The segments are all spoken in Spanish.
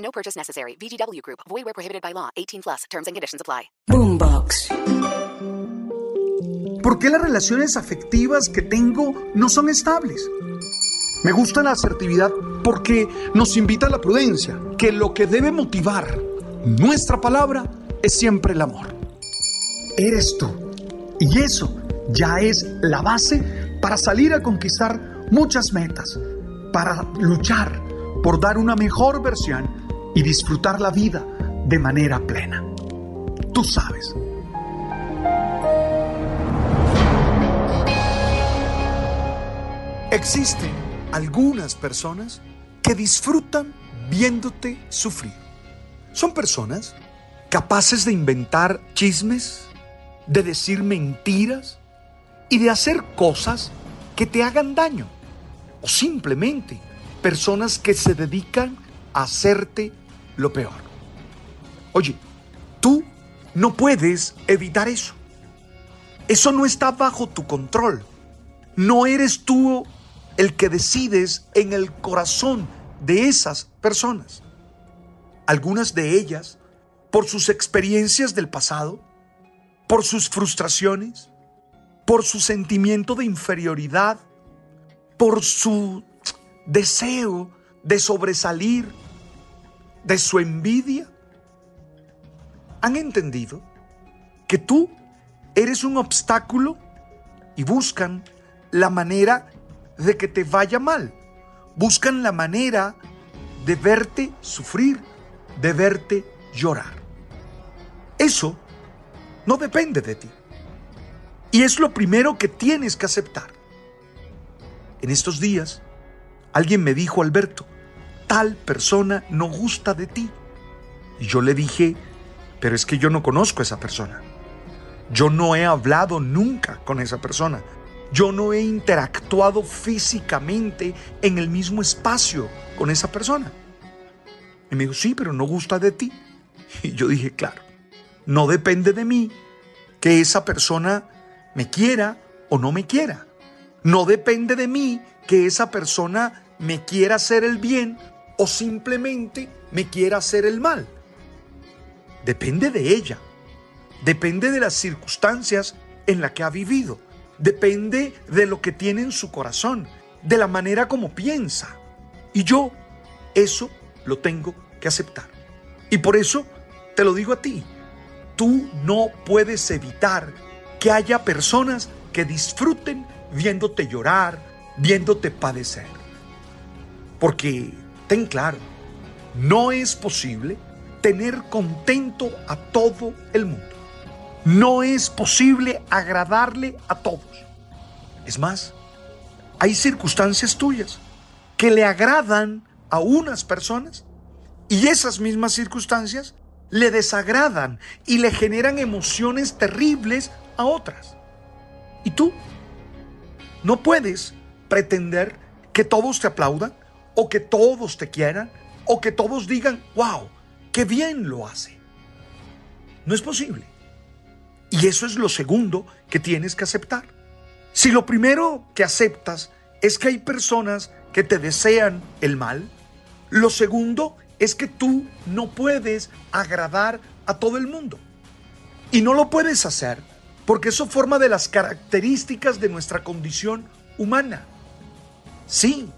No purchase necessary. VGW Group. Void where prohibited by law. 18 plus. Terms and conditions apply. Boombox. ¿Por qué las relaciones afectivas que tengo no son estables? Me gusta la asertividad porque nos invita a la prudencia, que lo que debe motivar nuestra palabra es siempre el amor. Eres tú. Y eso ya es la base para salir a conquistar muchas metas, para luchar por dar una mejor versión y disfrutar la vida de manera plena. Tú sabes. Existen algunas personas que disfrutan viéndote sufrir. Son personas capaces de inventar chismes, de decir mentiras y de hacer cosas que te hagan daño. O simplemente personas que se dedican a hacerte lo peor. Oye, tú no puedes evitar eso. Eso no está bajo tu control. No eres tú el que decides en el corazón de esas personas. Algunas de ellas, por sus experiencias del pasado, por sus frustraciones, por su sentimiento de inferioridad, por su deseo de sobresalir, de su envidia, han entendido que tú eres un obstáculo y buscan la manera de que te vaya mal. Buscan la manera de verte sufrir, de verte llorar. Eso no depende de ti. Y es lo primero que tienes que aceptar. En estos días, alguien me dijo, Alberto, tal persona no gusta de ti. Y yo le dije, pero es que yo no conozco a esa persona. Yo no he hablado nunca con esa persona. Yo no he interactuado físicamente en el mismo espacio con esa persona. Y me dijo, sí, pero no gusta de ti. Y yo dije, claro, no depende de mí que esa persona me quiera o no me quiera. No depende de mí que esa persona me quiera hacer el bien o simplemente me quiera hacer el mal. Depende de ella. Depende de las circunstancias en las que ha vivido. Depende de lo que tiene en su corazón, de la manera como piensa. Y yo eso lo tengo que aceptar. Y por eso te lo digo a ti. Tú no puedes evitar que haya personas que disfruten viéndote llorar, viéndote padecer. Porque, ten claro, no es posible tener contento a todo el mundo. No es posible agradarle a todos. Es más, hay circunstancias tuyas que le agradan a unas personas y esas mismas circunstancias le desagradan y le generan emociones terribles a otras. Y tú no puedes pretender que todos te aplaudan o que todos te quieran o que todos digan, wow, qué bien lo hace. No es posible. Y eso es lo segundo que tienes que aceptar. Si lo primero que aceptas es que hay personas que te desean el mal, lo segundo es que tú no puedes agradar a todo el mundo. Y no lo puedes hacer porque eso forma de las características de nuestra condición humana. Sí,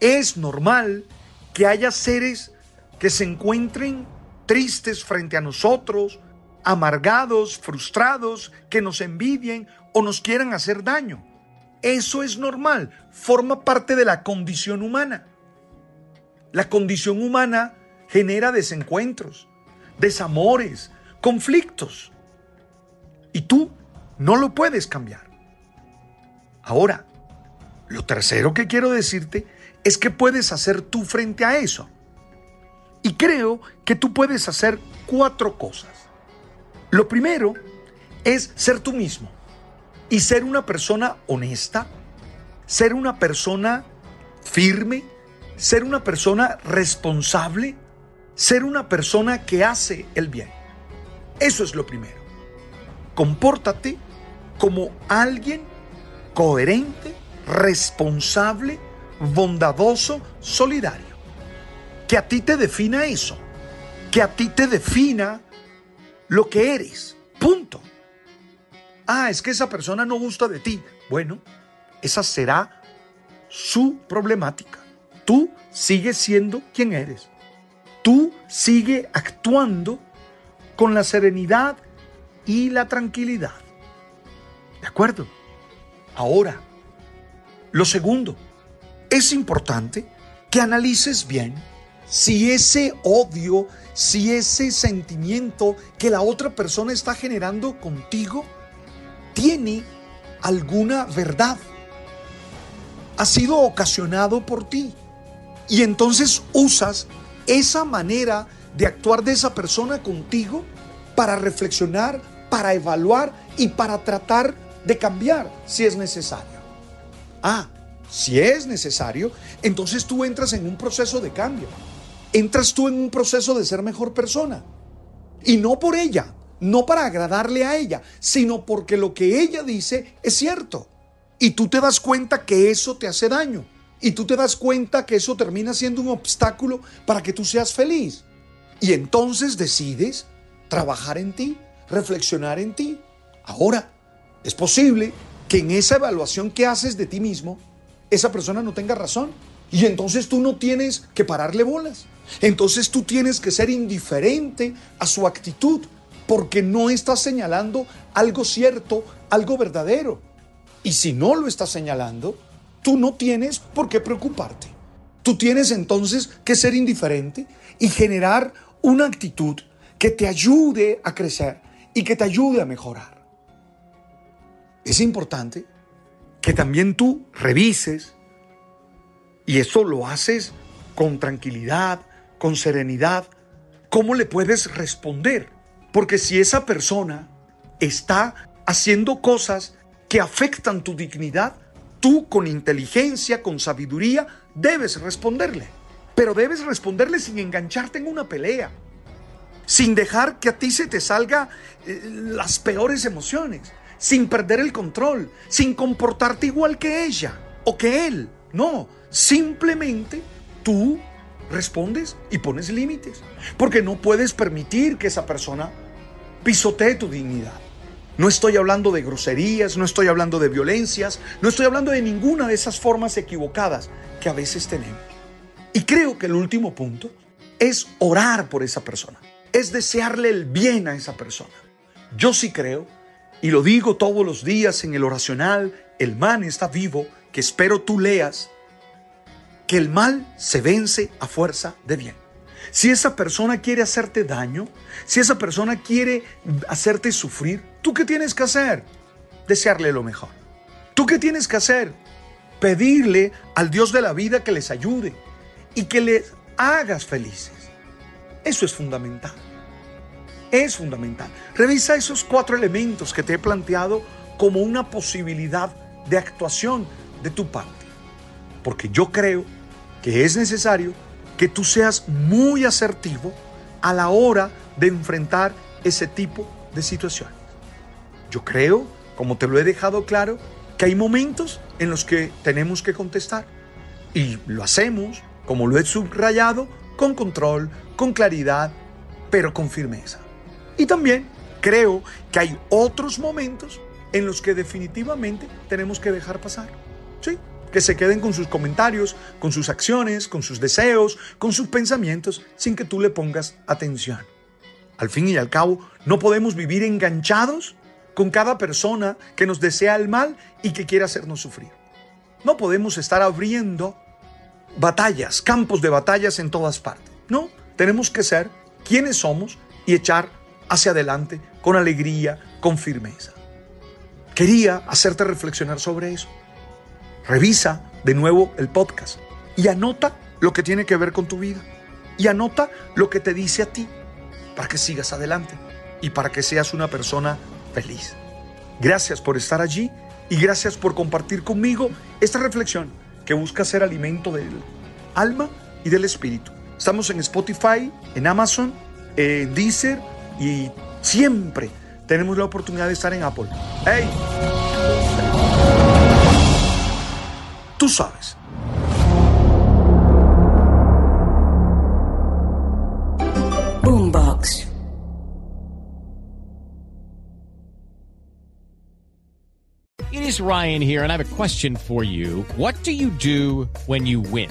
es normal que haya seres que se encuentren tristes frente a nosotros, amargados, frustrados, que nos envidien o nos quieran hacer daño. Eso es normal, forma parte de la condición humana. La condición humana genera desencuentros, desamores, conflictos. Y tú no lo puedes cambiar. Ahora, lo tercero que quiero decirte es que puedes hacer tú frente a eso. ¿Y Y creo que tú puedes hacer cuatro cosas. Lo primero es ser tú mismo y ser una persona honesta, ser una persona firme, ser una persona responsable, ser una persona que hace el bien. Eso es lo primero. Compórtate como alguien coherente, responsable, bondadoso, solidario. Que a ti te defina eso. Que a ti te defina lo que eres. Punto. Ah, es que esa persona no gusta de ti. Bueno, esa será su problemática. Tú sigues siendo quien eres. Tú sigue actuando con la serenidad y la tranquilidad. ¿De acuerdo? Ahora, lo segundo, es importante que analices bien si ese odio, si ese sentimiento que la otra persona está generando contigo tiene alguna verdad. Ha sido ocasionado por ti. Y entonces usas esa manera de actuar de esa persona contigo para reflexionar, para evaluar y para tratar de cambiar si es necesario. Ah, si es necesario, entonces tú entras en un proceso de cambio. Entras tú en un proceso de ser mejor persona. Y no por ella, no para agradarle a ella, sino porque lo que ella dice es cierto. Y tú te das cuenta que eso te hace daño. Y tú te das cuenta que eso termina siendo un obstáculo para que tú seas feliz. Y entonces decides trabajar en ti, reflexionar en ti. Ahora, es posible que en esa evaluación que haces de ti mismo, esa persona no tenga razón. Y entonces tú no tienes que pararle bolas. Entonces tú tienes que ser indiferente a su actitud, porque no estás señalando algo cierto, algo verdadero. Y si no lo estás señalando, tú no tienes por qué preocuparte. Tú tienes entonces que ser indiferente y generar una actitud que te ayude a crecer y que te ayude a mejorar. Es importante que también tú revises y eso lo haces con tranquilidad, con serenidad, cómo le puedes responder. Porque si esa persona está haciendo cosas que afectan tu dignidad, tú con inteligencia, con sabiduría, debes responderle. Pero debes responderle sin engancharte en una pelea, sin dejar que a ti se te salga eh, las peores emociones, sin perder el control, sin comportarte igual que ella o que él. No, simplemente tú respondes y pones límites, porque no puedes permitir que esa persona pisotee tu dignidad. No estoy hablando de groserías, no estoy hablando de violencias, no estoy hablando de ninguna de esas formas equivocadas que a veces tenemos. Y creo que el último punto es orar por esa persona, es desearle el bien a esa persona. Yo sí creo, y lo digo todos los días en el oracional, el man está vivo, que espero tú leas, que el mal se vence a fuerza de bien. Si esa persona quiere hacerte daño, si esa persona quiere hacerte sufrir, ¿tú qué tienes que hacer? Desearle lo mejor. ¿Tú qué tienes que hacer? Pedirle al Dios de la vida que les ayude y que les hagas felices. Eso es fundamental. Es fundamental. Revisa esos cuatro elementos que te he planteado como una posibilidad de actuación de tu parte. Porque yo creo que es necesario que tú seas muy asertivo a la hora de enfrentar ese tipo de situaciones. Yo creo, como te lo he dejado claro, que hay momentos en los que tenemos que contestar. Y lo hacemos, como lo he subrayado, con control, con claridad, pero con firmeza. Y también creo que hay otros momentos en los que definitivamente tenemos que dejar pasar. Sí, que se queden con sus comentarios, con sus acciones, con sus deseos, con sus pensamientos, sin que tú le pongas atención. Al fin y al cabo, no podemos vivir enganchados con cada persona que nos desea el mal y que quiere hacernos sufrir. No podemos estar abriendo batallas, campos de batallas en todas partes. No, tenemos que ser quienes somos y echar hacia adelante con alegría, con firmeza. Quería hacerte reflexionar sobre eso. Revisa de nuevo el podcast y anota lo que tiene que ver con tu vida. y anota lo que te dice a ti para que sigas adelante y para que seas una persona feliz. Gracias por estar allí y gracias por compartir conmigo esta reflexión que busca ser alimento del alma y del espíritu. Estamos en Spotify, en Amazon, en Deezer y siempre tenemos la oportunidad de estar en Apple. ¡Hey! Tú sabes. Boombox. It is Ryan here, and I have a question for you. What do you do when you win?